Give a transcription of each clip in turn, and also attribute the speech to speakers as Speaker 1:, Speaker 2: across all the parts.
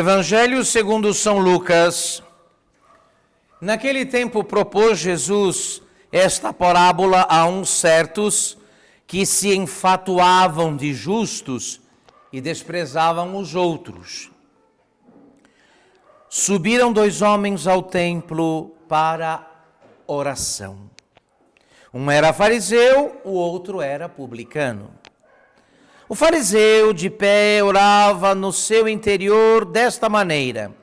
Speaker 1: Evangelho segundo São Lucas. Naquele tempo propôs Jesus esta parábola a uns certos que se enfatuavam de justos e desprezavam os outros. Subiram dois homens ao templo para oração. Um era fariseu, o outro era publicano. O fariseu, de pé, orava no seu interior desta maneira: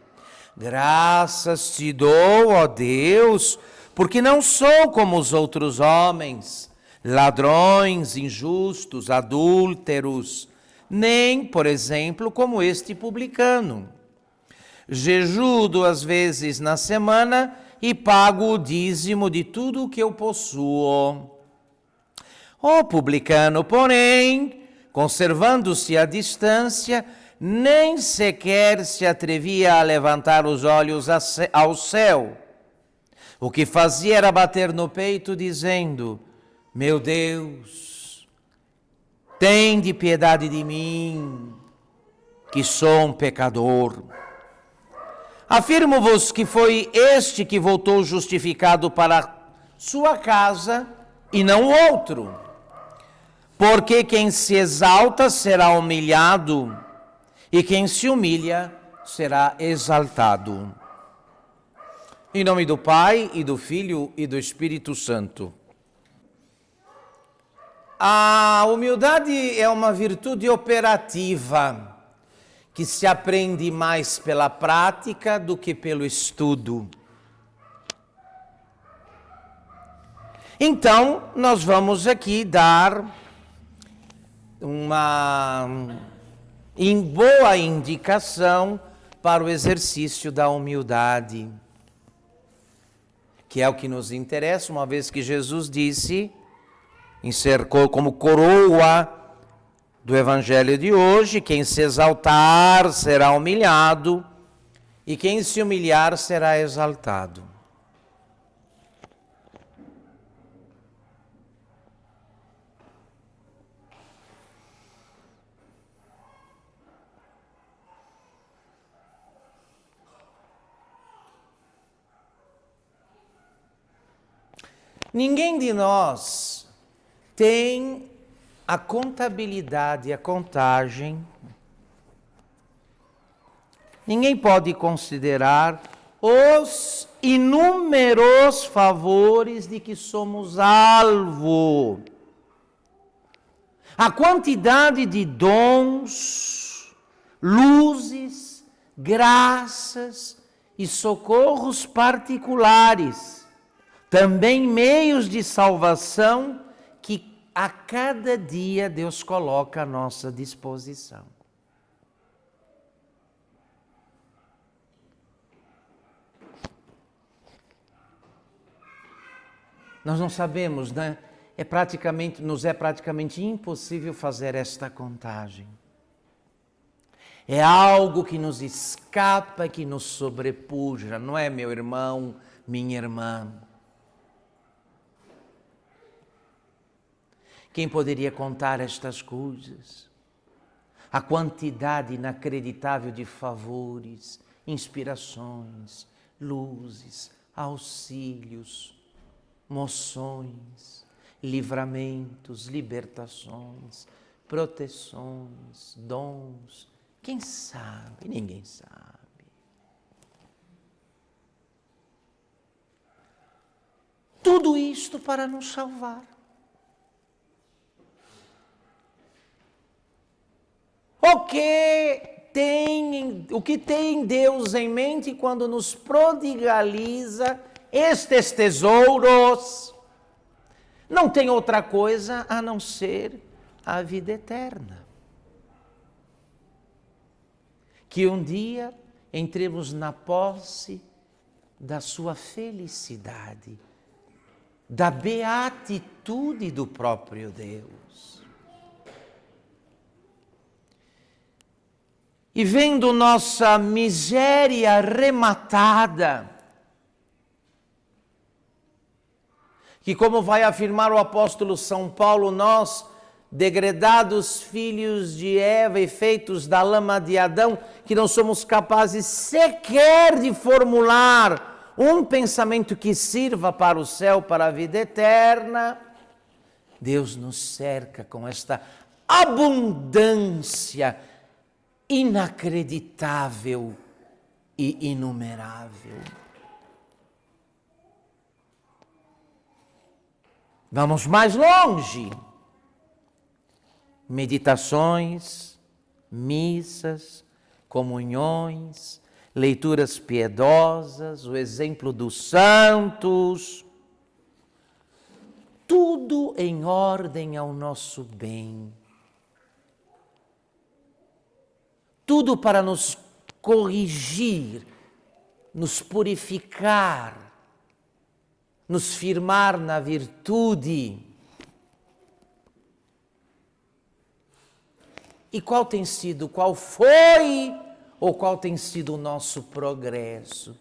Speaker 1: Graças te dou, ó Deus, porque não sou como os outros homens, ladrões, injustos, adúlteros, nem, por exemplo, como este publicano. Jejuo duas vezes na semana e pago o dízimo de tudo o que eu possuo. O publicano, porém, conservando-se à distância, nem sequer se atrevia a levantar os olhos ao céu. O que fazia era bater no peito, dizendo: Meu Deus, tem de piedade de mim, que sou um pecador. Afirmo-vos que foi este que voltou justificado para sua casa e não outro. Porque quem se exalta será humilhado, e quem se humilha será exaltado. Em nome do Pai, e do Filho e do Espírito Santo. A humildade é uma virtude operativa que se aprende mais pela prática do que pelo estudo. Então, nós vamos aqui dar uma em boa indicação para o exercício da humildade, que é o que nos interessa, uma vez que Jesus disse, ser como coroa do evangelho de hoje: quem se exaltar será humilhado, e quem se humilhar será exaltado. Ninguém de nós tem a contabilidade, a contagem. Ninguém pode considerar os inúmeros favores de que somos alvo. A quantidade de dons, luzes, graças e socorros particulares também meios de salvação que a cada dia Deus coloca à nossa disposição. Nós não sabemos, né? É praticamente, nos é praticamente impossível fazer esta contagem. É algo que nos escapa, que nos sobrepuja, não é, meu irmão, minha irmã? Quem poderia contar estas coisas? A quantidade inacreditável de favores, inspirações, luzes, auxílios, moções, livramentos, libertações, proteções, dons. Quem sabe? Ninguém sabe. Tudo isto para nos salvar. O que tem, o que tem Deus em mente quando nos prodigaliza estes tesouros? Não tem outra coisa a não ser a vida eterna. Que um dia entremos na posse da sua felicidade, da beatitude do próprio Deus. E vendo nossa miséria rematada, que, como vai afirmar o apóstolo São Paulo, nós degredados filhos de Eva e feitos da lama de Adão, que não somos capazes sequer de formular um pensamento que sirva para o céu, para a vida eterna, Deus nos cerca com esta abundância inacreditável e inumerável. Vamos mais longe. Meditações, missas, comunhões, leituras piedosas, o exemplo dos santos, tudo em ordem ao nosso bem. Tudo para nos corrigir, nos purificar, nos firmar na virtude. E qual tem sido, qual foi ou qual tem sido o nosso progresso?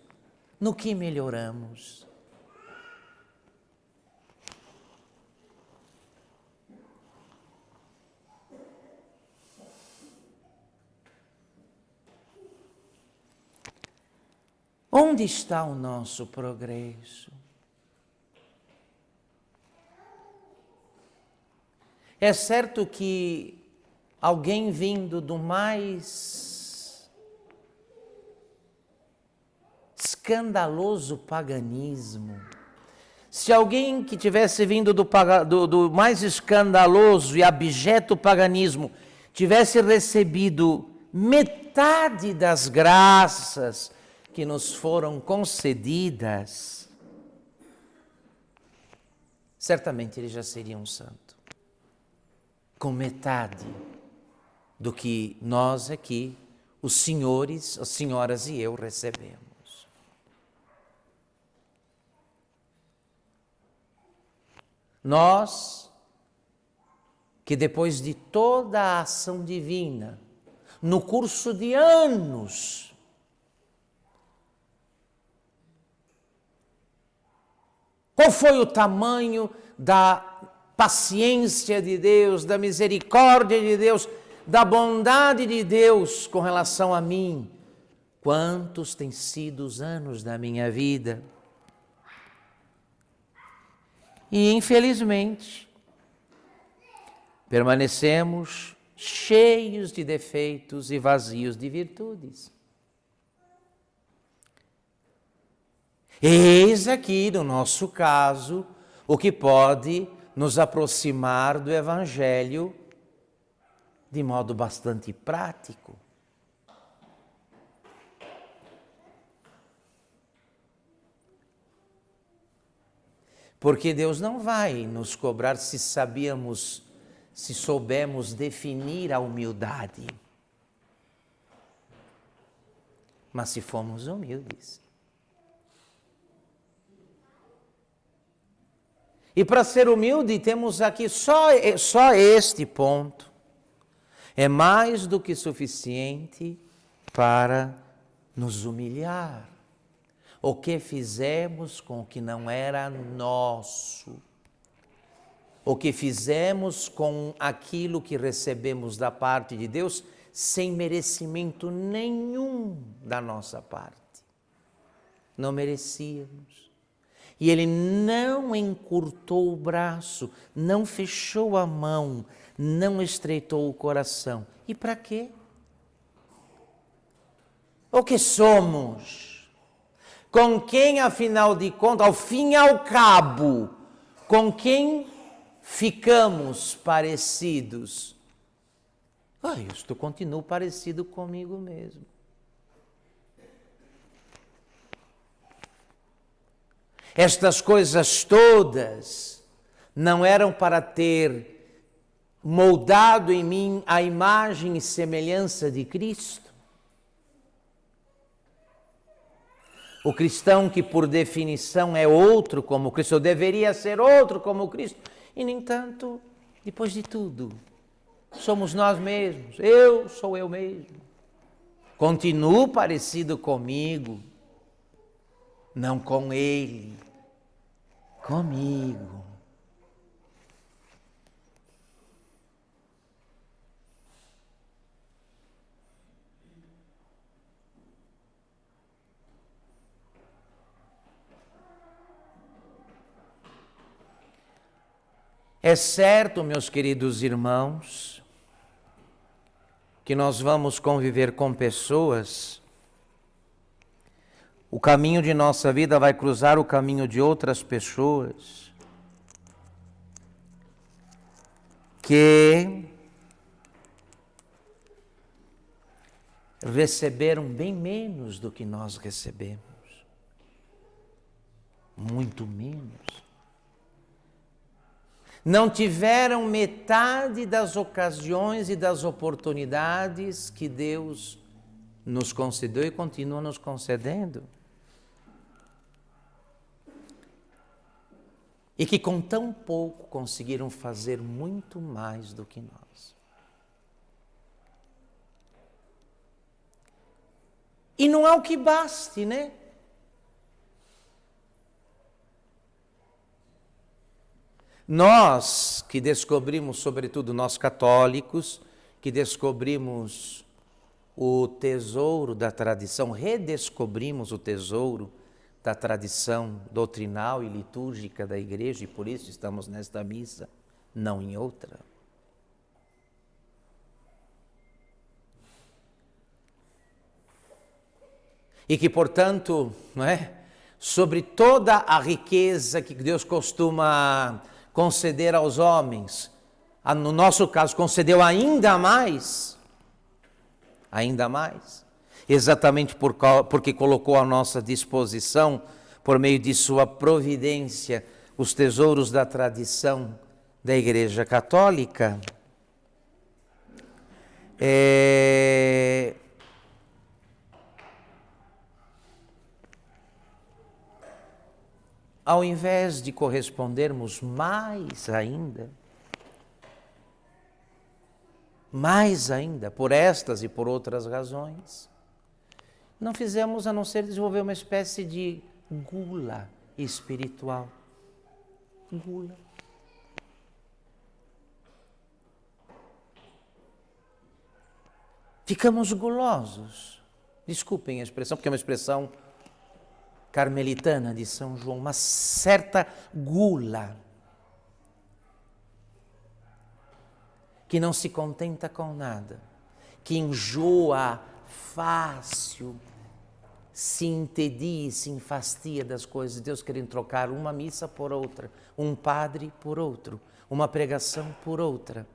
Speaker 1: No que melhoramos? Onde está o nosso progresso? É certo que alguém vindo do mais escandaloso paganismo, se alguém que tivesse vindo do, do, do mais escandaloso e abjeto paganismo tivesse recebido metade das graças que nos foram concedidas, certamente ele já seria um santo com metade do que nós aqui, os senhores, as senhoras e eu recebemos. Nós, que depois de toda a ação divina, no curso de anos, qual foi o tamanho da paciência de Deus, da misericórdia de Deus, da bondade de Deus com relação a mim. Quantos têm sido os anos da minha vida? E infelizmente, permanecemos cheios de defeitos e vazios de virtudes. Eis aqui, no nosso caso, o que pode nos aproximar do Evangelho de modo bastante prático. Porque Deus não vai nos cobrar se sabíamos, se soubemos definir a humildade. Mas se fomos humildes. E para ser humilde, temos aqui só, só este ponto. É mais do que suficiente para nos humilhar. O que fizemos com o que não era nosso. O que fizemos com aquilo que recebemos da parte de Deus sem merecimento nenhum da nossa parte. Não merecíamos. E ele não encurtou o braço, não fechou a mão, não estreitou o coração. E para quê? O que somos? Com quem, afinal de contas, ao fim e ao cabo, com quem ficamos parecidos? Ah, estou, continuo parecido comigo mesmo. Estas coisas todas não eram para ter moldado em mim a imagem e semelhança de Cristo. O cristão que por definição é outro como Cristo, deveria ser outro como Cristo, e nem tanto, depois de tudo, somos nós mesmos, eu sou eu mesmo. Continuo parecido comigo, não com Ele comigo. É certo, meus queridos irmãos, que nós vamos conviver com pessoas o caminho de nossa vida vai cruzar o caminho de outras pessoas que receberam bem menos do que nós recebemos. Muito menos. Não tiveram metade das ocasiões e das oportunidades que Deus nos concedeu e continua nos concedendo. E que com tão pouco conseguiram fazer muito mais do que nós. E não há o que baste, né? Nós que descobrimos, sobretudo nós católicos, que descobrimos o tesouro da tradição, redescobrimos o tesouro da tradição doutrinal e litúrgica da igreja e por isso estamos nesta missa, não em outra. E que, portanto, não é? sobre toda a riqueza que Deus costuma conceder aos homens, no nosso caso, concedeu ainda mais, ainda mais, exatamente por, porque colocou à nossa disposição, por meio de Sua providência, os tesouros da tradição da Igreja Católica. É, ao invés de correspondermos mais ainda, mais ainda, por estas e por outras razões, não fizemos a não ser desenvolver uma espécie de gula espiritual. Gula. Ficamos gulosos. Desculpem a expressão, porque é uma expressão carmelitana de São João, uma certa gula, que não se contenta com nada, que enjoa fácil, se entedia, se enfastia das coisas. Deus querendo trocar uma missa por outra, um padre por outro, uma pregação por outra.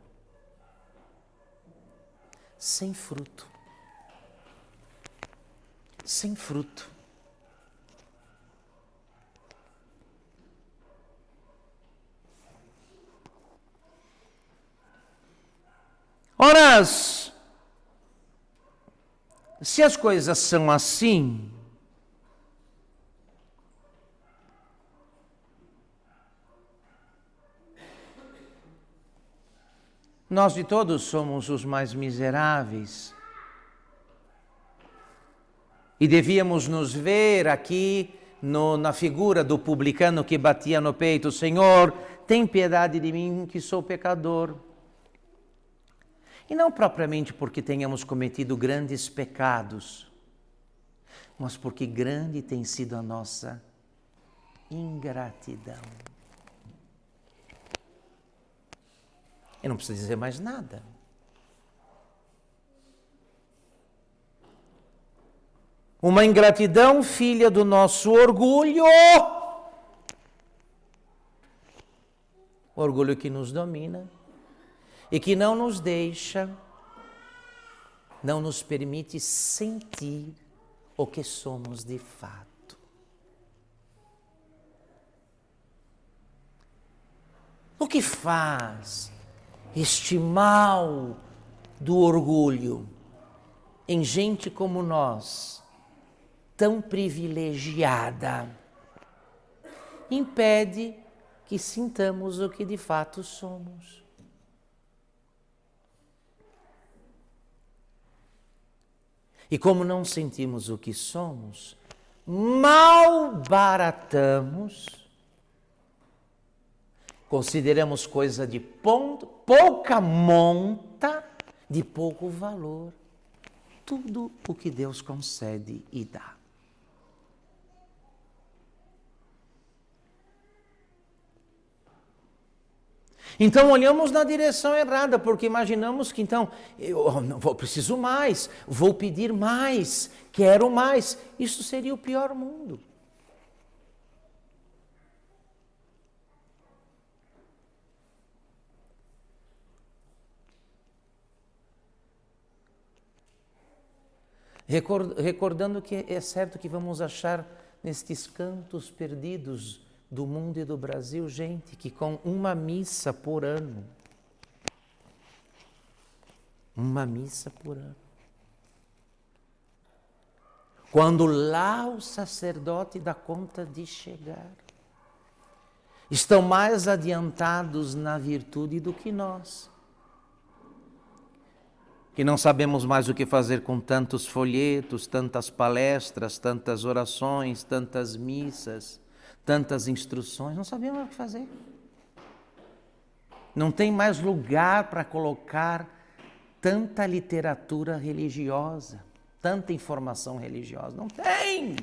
Speaker 1: Sem fruto. Sem fruto. Ora, se as coisas são assim, nós de todos somos os mais miseráveis. E devíamos nos ver aqui no, na figura do publicano que batia no peito: Senhor, tem piedade de mim que sou pecador. E não propriamente porque tenhamos cometido grandes pecados, mas porque grande tem sido a nossa ingratidão. Eu não preciso dizer mais nada. Uma ingratidão filha do nosso orgulho. Orgulho que nos domina e que não nos deixa, não nos permite sentir o que somos de fato. O que faz este mal do orgulho em gente como nós, tão privilegiada, impede que sintamos o que de fato somos. E como não sentimos o que somos, mal baratamos, consideramos coisa de ponto, pouca monta, de pouco valor, tudo o que Deus concede e dá. Então olhamos na direção errada, porque imaginamos que então eu não vou preciso mais, vou pedir mais, quero mais. Isso seria o pior mundo. Recordando que é certo que vamos achar nestes cantos perdidos do mundo e do Brasil gente que com uma missa por ano, uma missa por ano, quando lá o sacerdote dá conta de chegar, estão mais adiantados na virtude do que nós que não sabemos mais o que fazer com tantos folhetos, tantas palestras, tantas orações, tantas missas, tantas instruções, não sabemos o que fazer. Não tem mais lugar para colocar tanta literatura religiosa, tanta informação religiosa. Não tem!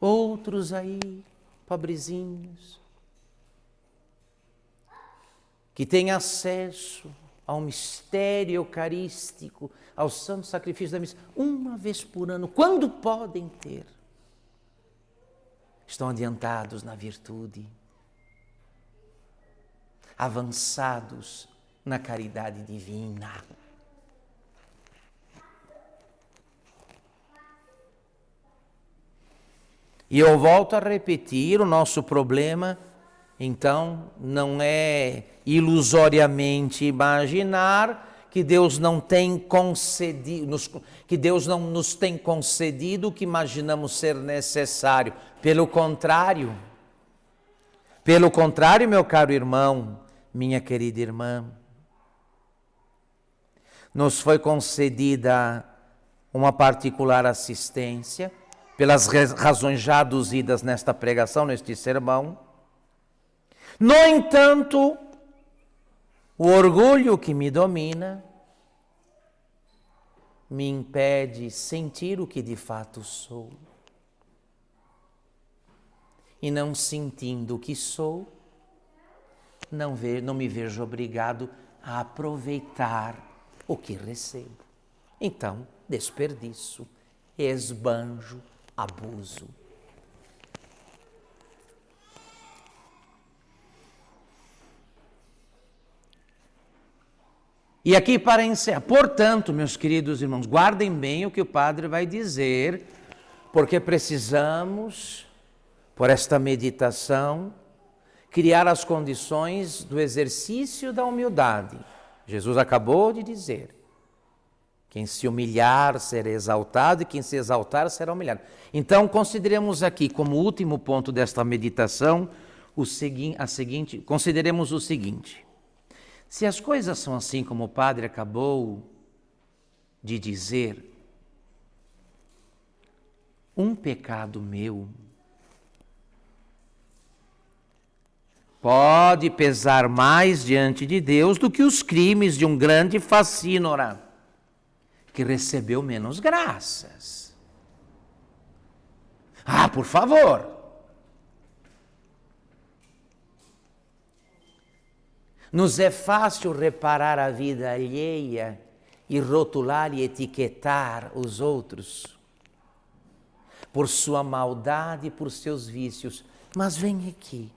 Speaker 1: Outros aí, pobrezinhos, que têm acesso ao mistério eucarístico, ao santo sacrifício da missa, uma vez por ano, quando podem ter, estão adiantados na virtude, avançados na caridade divina. E eu volto a repetir: o nosso problema então, não é ilusoriamente imaginar que Deus não tem concedido, que Deus não nos tem concedido o que imaginamos ser necessário. Pelo contrário, pelo contrário, meu caro irmão, minha querida irmã, nos foi concedida uma particular assistência, pelas razões já aduzidas nesta pregação, neste sermão no entanto, o orgulho que me domina me impede sentir o que de fato sou. E não sentindo o que sou, não, não me vejo obrigado a aproveitar o que recebo. Então, desperdício, esbanjo, abuso. E aqui para encerrar, portanto, meus queridos irmãos, guardem bem o que o padre vai dizer, porque precisamos, por esta meditação, criar as condições do exercício da humildade. Jesus acabou de dizer: quem se humilhar será exaltado e quem se exaltar será humilhado. Então, consideremos aqui como último ponto desta meditação o segui a seguinte, consideremos o seguinte: se as coisas são assim como o padre acabou de dizer, um pecado meu pode pesar mais diante de Deus do que os crimes de um grande facínora que recebeu menos graças. Ah, por favor. Nos é fácil reparar a vida alheia e rotular e etiquetar os outros por sua maldade e por seus vícios. Mas vem aqui.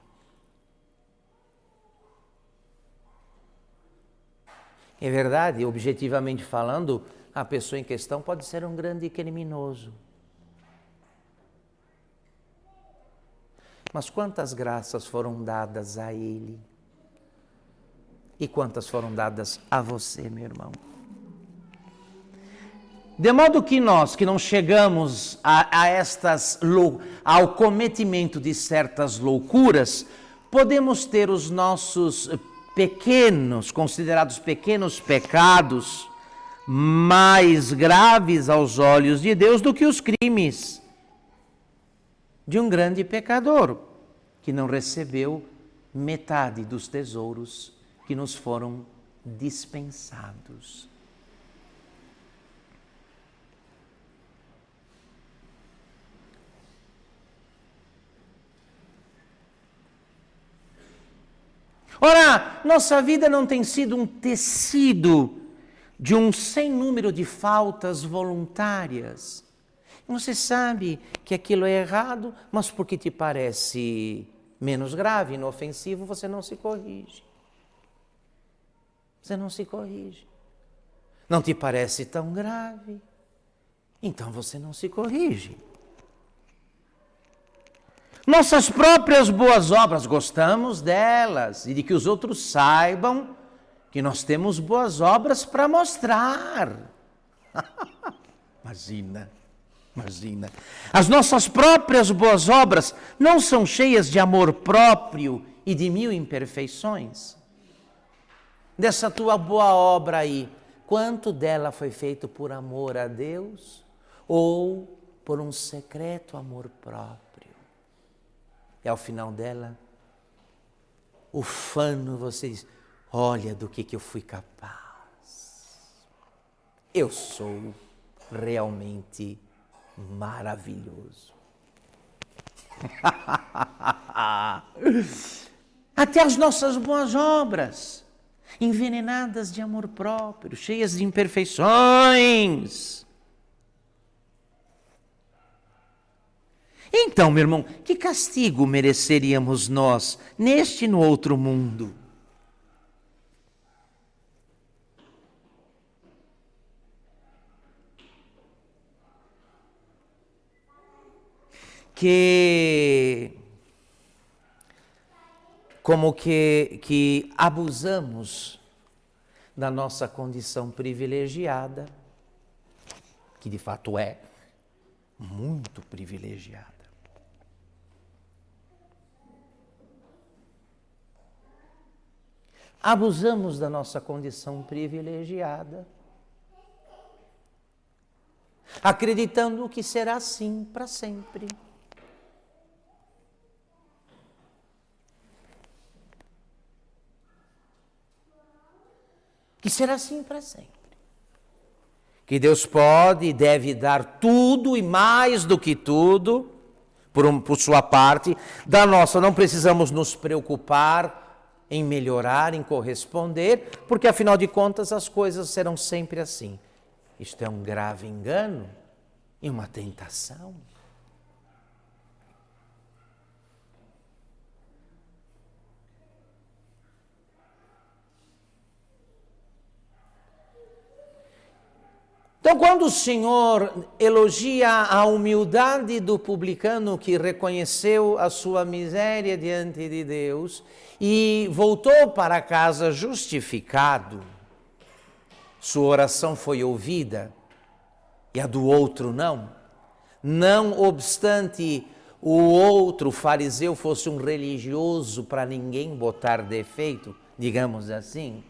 Speaker 1: É verdade, objetivamente falando, a pessoa em questão pode ser um grande criminoso. Mas quantas graças foram dadas a ele? E quantas foram dadas a você, meu irmão. De modo que nós, que não chegamos a, a estas ao cometimento de certas loucuras, podemos ter os nossos pequenos, considerados pequenos pecados, mais graves aos olhos de Deus do que os crimes de um grande pecador que não recebeu metade dos tesouros que nos foram dispensados. Ora, nossa vida não tem sido um tecido de um sem número de faltas voluntárias. Você sabe que aquilo é errado, mas porque te parece menos grave, inofensivo, você não se corrige. Você não se corrige. Não te parece tão grave, então você não se corrige. Nossas próprias boas obras, gostamos delas e de que os outros saibam que nós temos boas obras para mostrar. imagina, imagina. As nossas próprias boas obras não são cheias de amor próprio e de mil imperfeições. Dessa tua boa obra aí, quanto dela foi feito por amor a Deus ou por um secreto amor próprio? E ao final dela, ufano, você diz: Olha do que, que eu fui capaz. Eu sou realmente maravilhoso. Até as nossas boas obras, envenenadas de amor próprio, cheias de imperfeições Então, meu irmão, que castigo mereceríamos nós neste e no outro mundo? Que como que, que abusamos da nossa condição privilegiada, que de fato é muito privilegiada. abusamos da nossa condição privilegiada, acreditando que será assim para sempre. Que será assim para sempre. Que Deus pode e deve dar tudo e mais do que tudo, por, um, por sua parte, da nossa não precisamos nos preocupar em melhorar, em corresponder, porque afinal de contas as coisas serão sempre assim. Isto é um grave engano e uma tentação. Então, quando o Senhor elogia a humildade do publicano que reconheceu a sua miséria diante de Deus e voltou para casa justificado, sua oração foi ouvida e a do outro não. Não obstante o outro fariseu fosse um religioso para ninguém botar defeito, digamos assim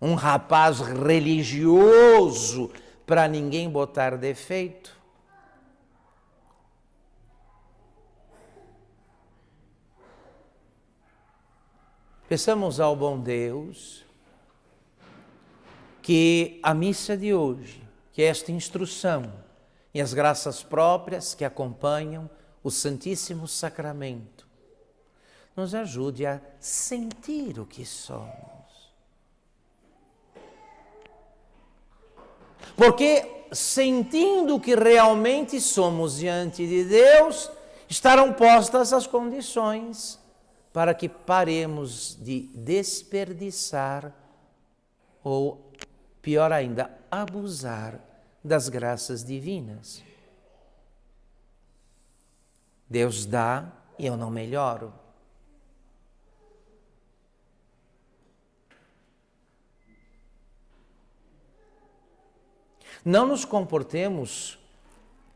Speaker 1: um rapaz religioso para ninguém botar defeito. Peçamos ao bom Deus que a missa de hoje, que esta instrução e as graças próprias que acompanham o Santíssimo Sacramento, nos ajude a sentir o que somos Porque sentindo que realmente somos diante de Deus, estarão postas as condições para que paremos de desperdiçar ou, pior ainda, abusar das graças divinas. Deus dá e eu não melhoro. Não nos comportemos,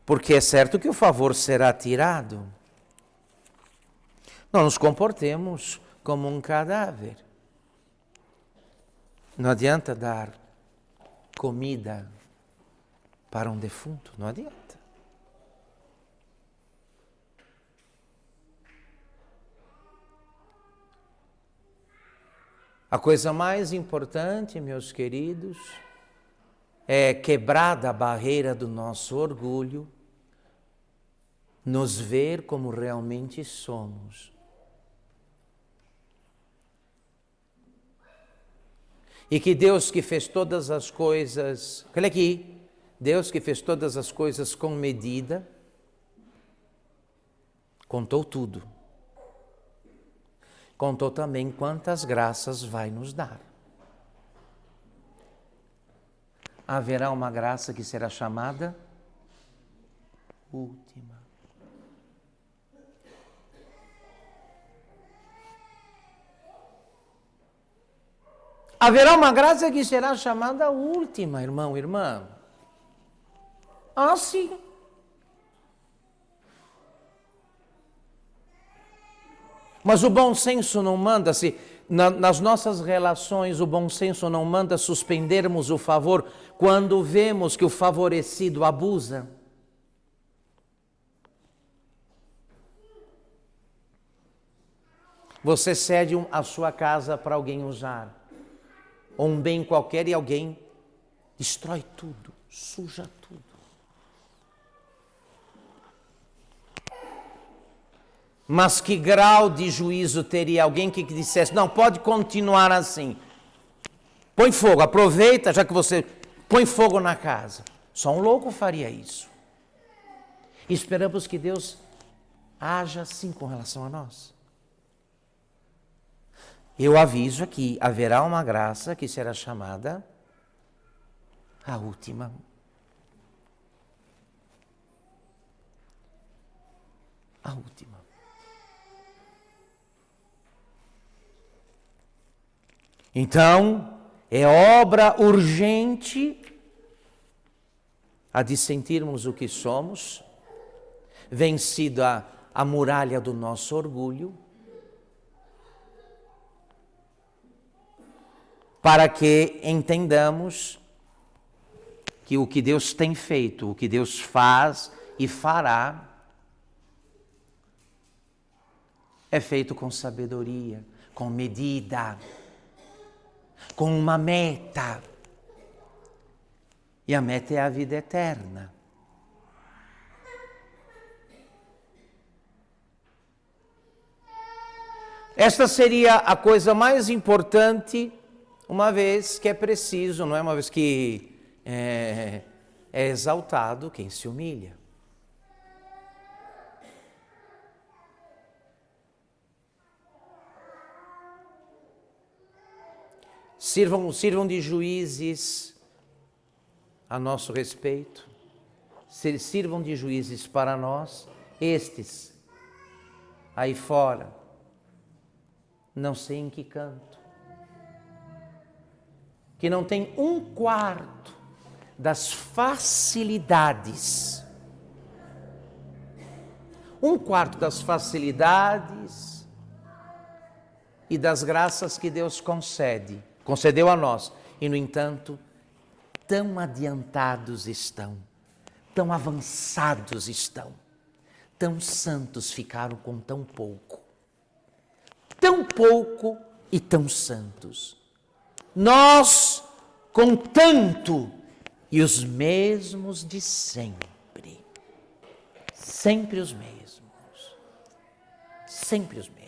Speaker 1: porque é certo que o favor será tirado. Não nos comportemos como um cadáver. Não adianta dar comida para um defunto, não adianta. A coisa mais importante, meus queridos, é, quebrada a barreira do nosso orgulho, nos ver como realmente somos. E que Deus que fez todas as coisas, olha aqui, Deus que fez todas as coisas com medida, contou tudo. Contou também quantas graças vai nos dar. Haverá uma graça que será chamada última. Haverá uma graça que será chamada última, irmão, irmã. Ah, sim. Mas o bom senso não manda se na, nas nossas relações o bom senso não manda suspendermos o favor quando vemos que o favorecido abusa. Você cede a sua casa para alguém usar ou um bem qualquer e alguém destrói tudo, suja tudo. Mas que grau de juízo teria alguém que dissesse: não, pode continuar assim. Põe fogo, aproveita, já que você põe fogo na casa. Só um louco faria isso. esperamos que Deus haja assim com relação a nós. Eu aviso aqui: haverá uma graça que será chamada a última. A última. Então, é obra urgente a de sentirmos o que somos, vencida a muralha do nosso orgulho, para que entendamos que o que Deus tem feito, o que Deus faz e fará, é feito com sabedoria, com medida, com uma meta. E a meta é a vida eterna. Esta seria a coisa mais importante uma vez que é preciso, não é? Uma vez que é, é exaltado quem se humilha. Sirvam, sirvam de juízes a nosso respeito, sirvam de juízes para nós, estes aí fora, não sei em que canto, que não tem um quarto das facilidades, um quarto das facilidades e das graças que Deus concede, concedeu a nós, e no entanto, tão adiantados estão, tão avançados estão, tão santos ficaram com tão pouco, tão pouco e tão santos. Nós com tanto e os mesmos de sempre. Sempre os mesmos. Sempre os mesmos.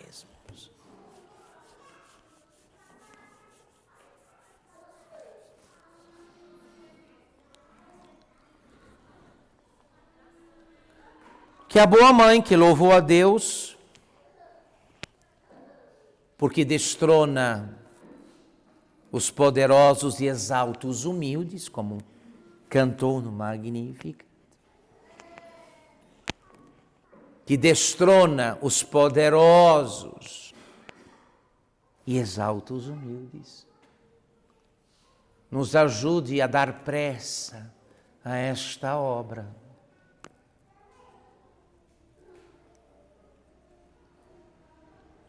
Speaker 1: Que a boa mãe que louvou a Deus, porque destrona os poderosos e exalta os humildes, como cantou no Magnífico, que destrona os poderosos e exalta os humildes. Nos ajude a dar pressa a esta obra.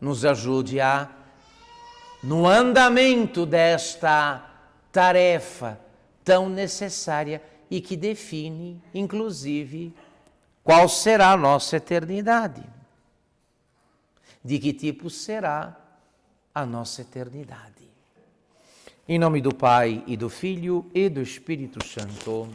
Speaker 1: Nos ajude a no andamento desta tarefa tão necessária e que define, inclusive, qual será a nossa eternidade. De que tipo será a nossa eternidade. Em nome do Pai e do Filho e do Espírito Santo.